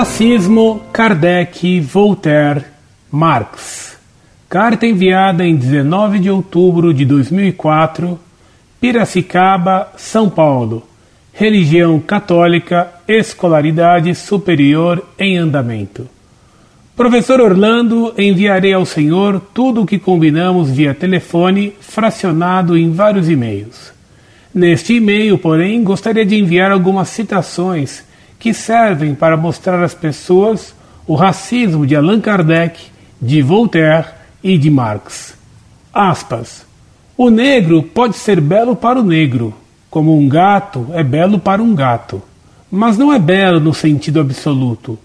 Racismo, Kardec, Voltaire, Marx. Carta enviada em 19 de outubro de 2004, Piracicaba, São Paulo. Religião católica, escolaridade superior em andamento. Professor Orlando, enviarei ao senhor tudo o que combinamos via telefone, fracionado em vários e-mails. Neste e-mail, porém, gostaria de enviar algumas citações que servem para mostrar às pessoas o racismo de Allan Kardec, de Voltaire e de Marx. Aspas. O negro pode ser belo para o negro, como um gato é belo para um gato, mas não é belo no sentido absoluto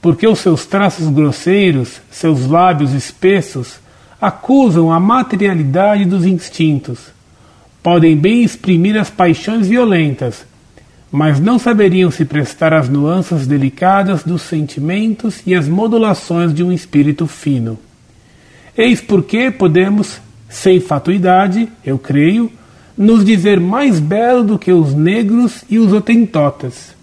porque os seus traços grosseiros, seus lábios espessos, acusam a materialidade dos instintos. Podem bem exprimir as paixões violentas, mas não saberiam se prestar às nuances delicadas dos sentimentos e às modulações de um espírito fino. Eis porque podemos, sem fatuidade, eu creio, nos dizer mais belo do que os negros e os otentotas.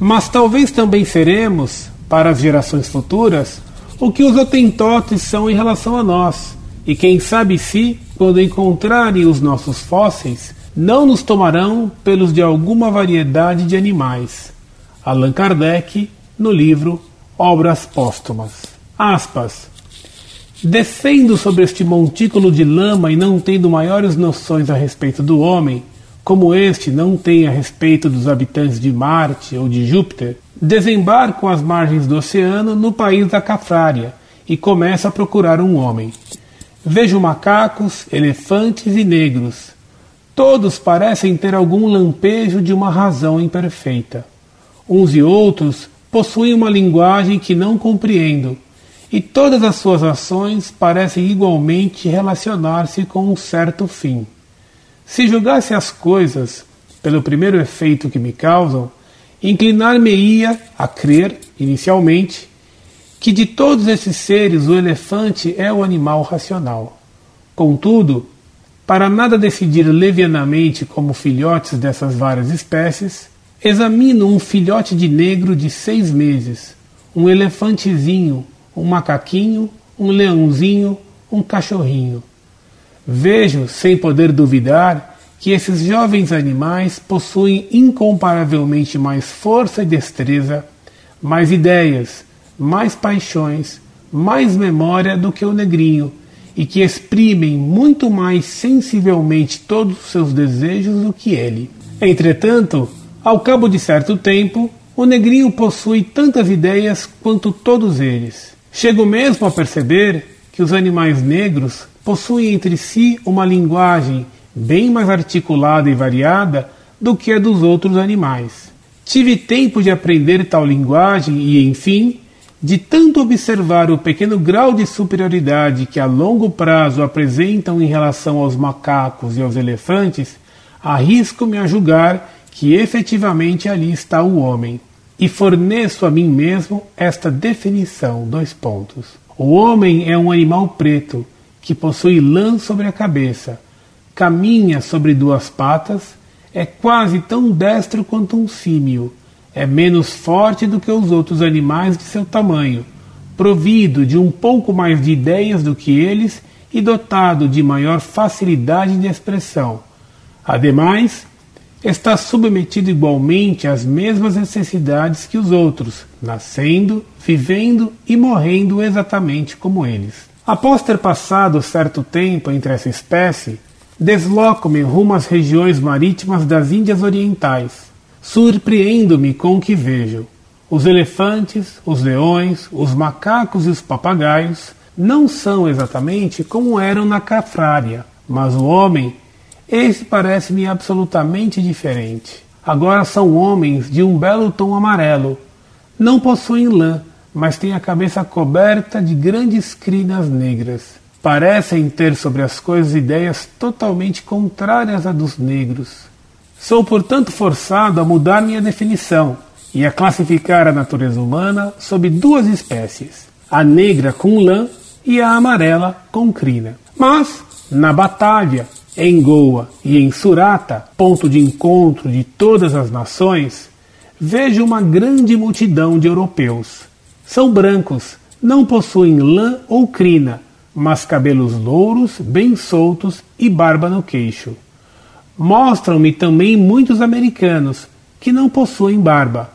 Mas talvez também seremos, para as gerações futuras o que os otentotes são em relação a nós. E quem sabe se, quando encontrarem os nossos fósseis, não nos tomarão pelos de alguma variedade de animais. Allan Kardec, no livro Obras Póstumas. Aspas. Descendo sobre este montículo de lama e não tendo maiores noções a respeito do homem, como este não tem a respeito dos habitantes de Marte ou de Júpiter, desembarcam às margens do oceano no país da Cafrária e começa a procurar um homem. Vejo macacos, elefantes e negros. Todos parecem ter algum lampejo de uma razão imperfeita. Uns e outros possuem uma linguagem que não compreendo, e todas as suas ações parecem igualmente relacionar-se com um certo fim. Se julgasse as coisas pelo primeiro efeito que me causam, inclinar-me-ia a crer, inicialmente, que de todos esses seres o elefante é o animal racional. Contudo, para nada decidir levianamente como filhotes dessas várias espécies, examino um filhote de negro de seis meses, um elefantezinho, um macaquinho, um leãozinho, um cachorrinho. Vejo, sem poder duvidar, que esses jovens animais possuem incomparavelmente mais força e destreza, mais ideias, mais paixões, mais memória do que o negrinho, e que exprimem muito mais sensivelmente todos os seus desejos do que ele. Entretanto, ao cabo de certo tempo, o negrinho possui tantas ideias quanto todos eles. Chego mesmo a perceber que os animais negros possuem entre si uma linguagem bem mais articulada e variada do que a dos outros animais. Tive tempo de aprender tal linguagem e, enfim, de tanto observar o pequeno grau de superioridade que a longo prazo apresentam em relação aos macacos e aos elefantes, arrisco-me a julgar que efetivamente ali está o homem. E forneço a mim mesmo esta definição: dois pontos. O homem é um animal preto que possui lã sobre a cabeça, caminha sobre duas patas, é quase tão destro quanto um símio, é menos forte do que os outros animais de seu tamanho, provido de um pouco mais de ideias do que eles e dotado de maior facilidade de expressão. Ademais, está submetido igualmente às mesmas necessidades que os outros, nascendo, vivendo e morrendo exatamente como eles. Após ter passado certo tempo entre essa espécie, Desloco-me rumo às regiões marítimas das Índias Orientais. Surpreendo-me com o que vejo. Os elefantes, os leões, os macacos e os papagaios não são exatamente como eram na Cafrária, mas o homem, esse parece-me absolutamente diferente. Agora são homens de um belo tom amarelo. Não possuem lã, mas têm a cabeça coberta de grandes crinas negras parecem ter sobre as coisas ideias totalmente contrárias à dos negros. Sou, portanto, forçado a mudar minha definição e a classificar a natureza humana sob duas espécies: a negra com lã e a amarela com crina. Mas, na Batávia, em Goa e em Surata, ponto de encontro de todas as nações, vejo uma grande multidão de europeus. São brancos, não possuem lã ou crina, mas cabelos louros, bem soltos e barba no queixo. Mostram-me também muitos americanos que não possuem barba.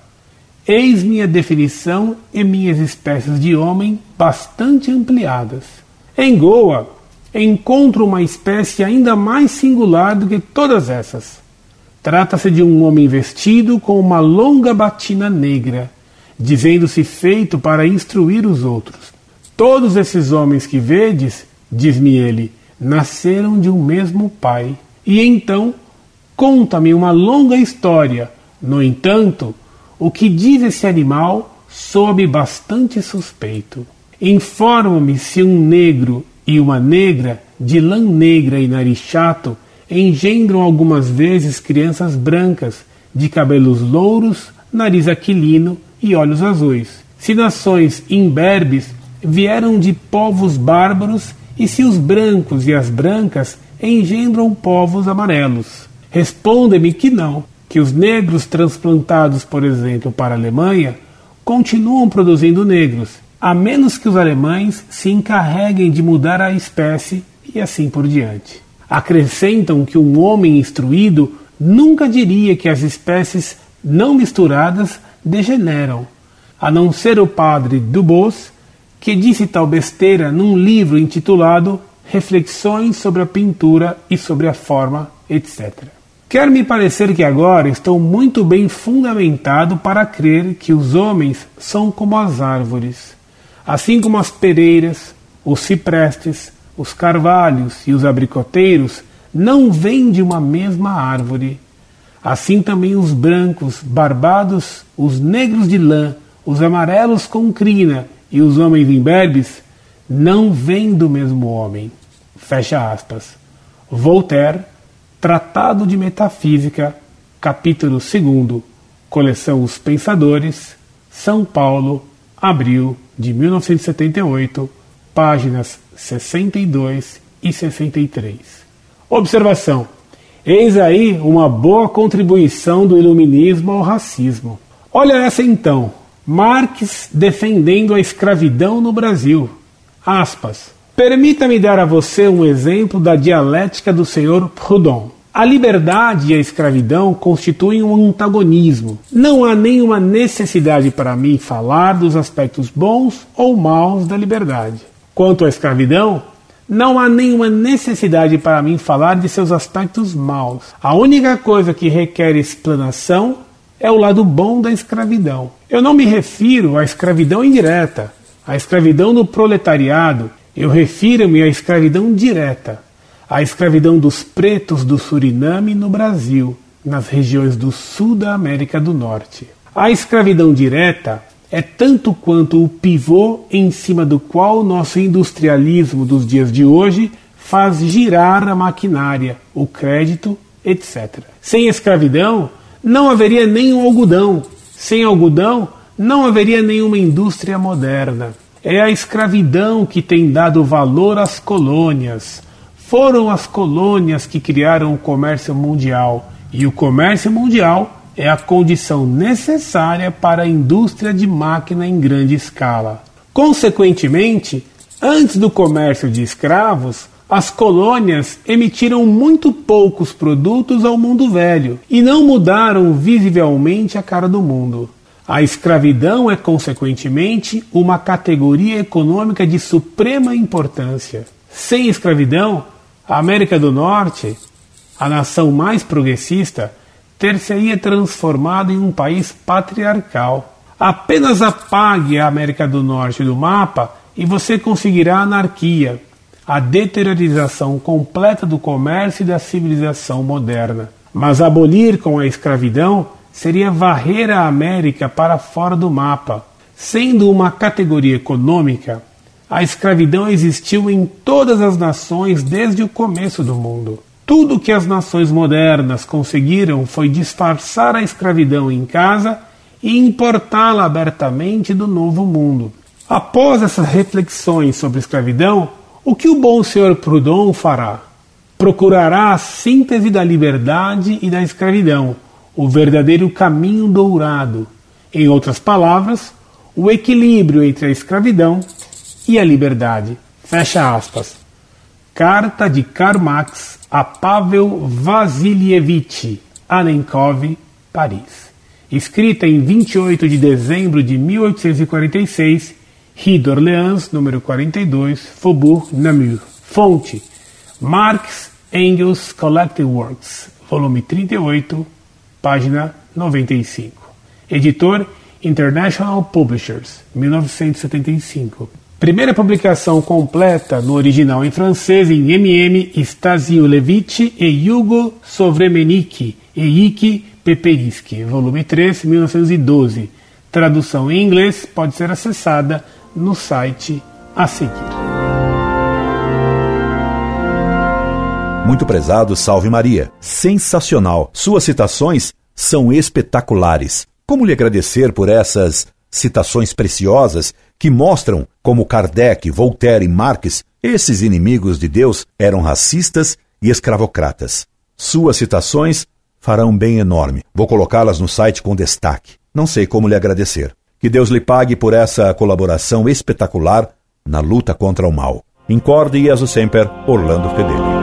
Eis minha definição e minhas espécies de homem bastante ampliadas. Em Goa, encontro uma espécie ainda mais singular do que todas essas. Trata-se de um homem vestido com uma longa batina negra, dizendo-se feito para instruir os outros. Todos esses homens que vedes, diz-me ele, nasceram de um mesmo pai. E então conta-me uma longa história. No entanto, o que diz esse animal soa-me bastante suspeito. Informa-me se um negro e uma negra, de lã negra e nariz chato, engendram algumas vezes crianças brancas, de cabelos louros, nariz aquilino e olhos azuis. Se nações imberbes vieram de povos bárbaros e se os brancos e as brancas engendram povos amarelos. Responde-me que não, que os negros transplantados, por exemplo, para a Alemanha, continuam produzindo negros, a menos que os alemães se encarreguem de mudar a espécie e assim por diante. Acrescentam que um homem instruído nunca diria que as espécies não misturadas degeneram, a não ser o padre Dubos, que disse tal besteira num livro intitulado Reflexões sobre a pintura e sobre a forma, etc. Quer me parecer que agora estou muito bem fundamentado para crer que os homens são como as árvores, assim como as pereiras, os ciprestes, os carvalhos e os abricoteiros não vêm de uma mesma árvore. Assim também os brancos, barbados, os negros de lã, os amarelos com crina e os homens imberbes não vêm do mesmo homem. Fecha aspas. Voltaire, Tratado de Metafísica, capítulo 2, coleção Os Pensadores, São Paulo, abril de 1978, páginas 62 e 63. Observação: Eis aí uma boa contribuição do iluminismo ao racismo. Olha essa então. Marx defendendo a escravidão no Brasil. Aspas. Permita-me dar a você um exemplo da dialética do Sr. Proudhon. A liberdade e a escravidão constituem um antagonismo. Não há nenhuma necessidade para mim falar dos aspectos bons ou maus da liberdade. Quanto à escravidão, não há nenhuma necessidade para mim falar de seus aspectos maus. A única coisa que requer explanação é o lado bom da escravidão. Eu não me refiro à escravidão indireta, à escravidão do proletariado, eu refiro-me à escravidão direta, à escravidão dos pretos do Suriname no Brasil, nas regiões do sul da América do Norte. A escravidão direta é tanto quanto o pivô em cima do qual nosso industrialismo dos dias de hoje faz girar a maquinária, o crédito, etc. Sem escravidão, não haveria nenhum algodão. Sem algodão, não haveria nenhuma indústria moderna. É a escravidão que tem dado valor às colônias. Foram as colônias que criaram o comércio mundial, e o comércio mundial é a condição necessária para a indústria de máquina em grande escala. Consequentemente, antes do comércio de escravos, as colônias emitiram muito poucos produtos ao mundo velho e não mudaram visivelmente a cara do mundo. A escravidão é, consequentemente, uma categoria econômica de suprema importância. Sem escravidão, a América do Norte, a nação mais progressista, ter-se-ia transformado em um país patriarcal. Apenas apague a América do Norte do mapa e você conseguirá anarquia, a deteriorização completa do comércio e da civilização moderna. Mas abolir com a escravidão seria varrer a América para fora do mapa. Sendo uma categoria econômica, a escravidão existiu em todas as nações desde o começo do mundo. Tudo que as nações modernas conseguiram foi disfarçar a escravidão em casa e importá-la abertamente do novo mundo. Após essas reflexões sobre escravidão, o que o bom senhor Proudhon fará? Procurará a síntese da liberdade e da escravidão, o verdadeiro caminho dourado. Em outras palavras, o equilíbrio entre a escravidão e a liberdade. Fecha aspas. Carta de Karl Marx a Pavel Vassilievich Anenkov, Paris. Escrita em 28 de dezembro de 1846, Rue d'Orléans, número 42, Faubourg Namur. Fonte: Marx Engels Collected Works, volume 38, página 95. Editor International Publishers, 1975. Primeira publicação completa no original em francês em MM Stasiulevich e Hugo Sovremeniki e Ike Peperiski, volume 3, 1912. Tradução em inglês pode ser acessada no site a seguir. Muito prezado, salve Maria. Sensacional. Suas citações são espetaculares. Como lhe agradecer por essas citações preciosas que mostram como Kardec, Voltaire e Marx, esses inimigos de Deus, eram racistas e escravocratas. Suas citações farão bem enorme. Vou colocá-las no site com destaque. Não sei como lhe agradecer. Que Deus lhe pague por essa colaboração espetacular na luta contra o mal. Incorde e sempre, Orlando Fedeli.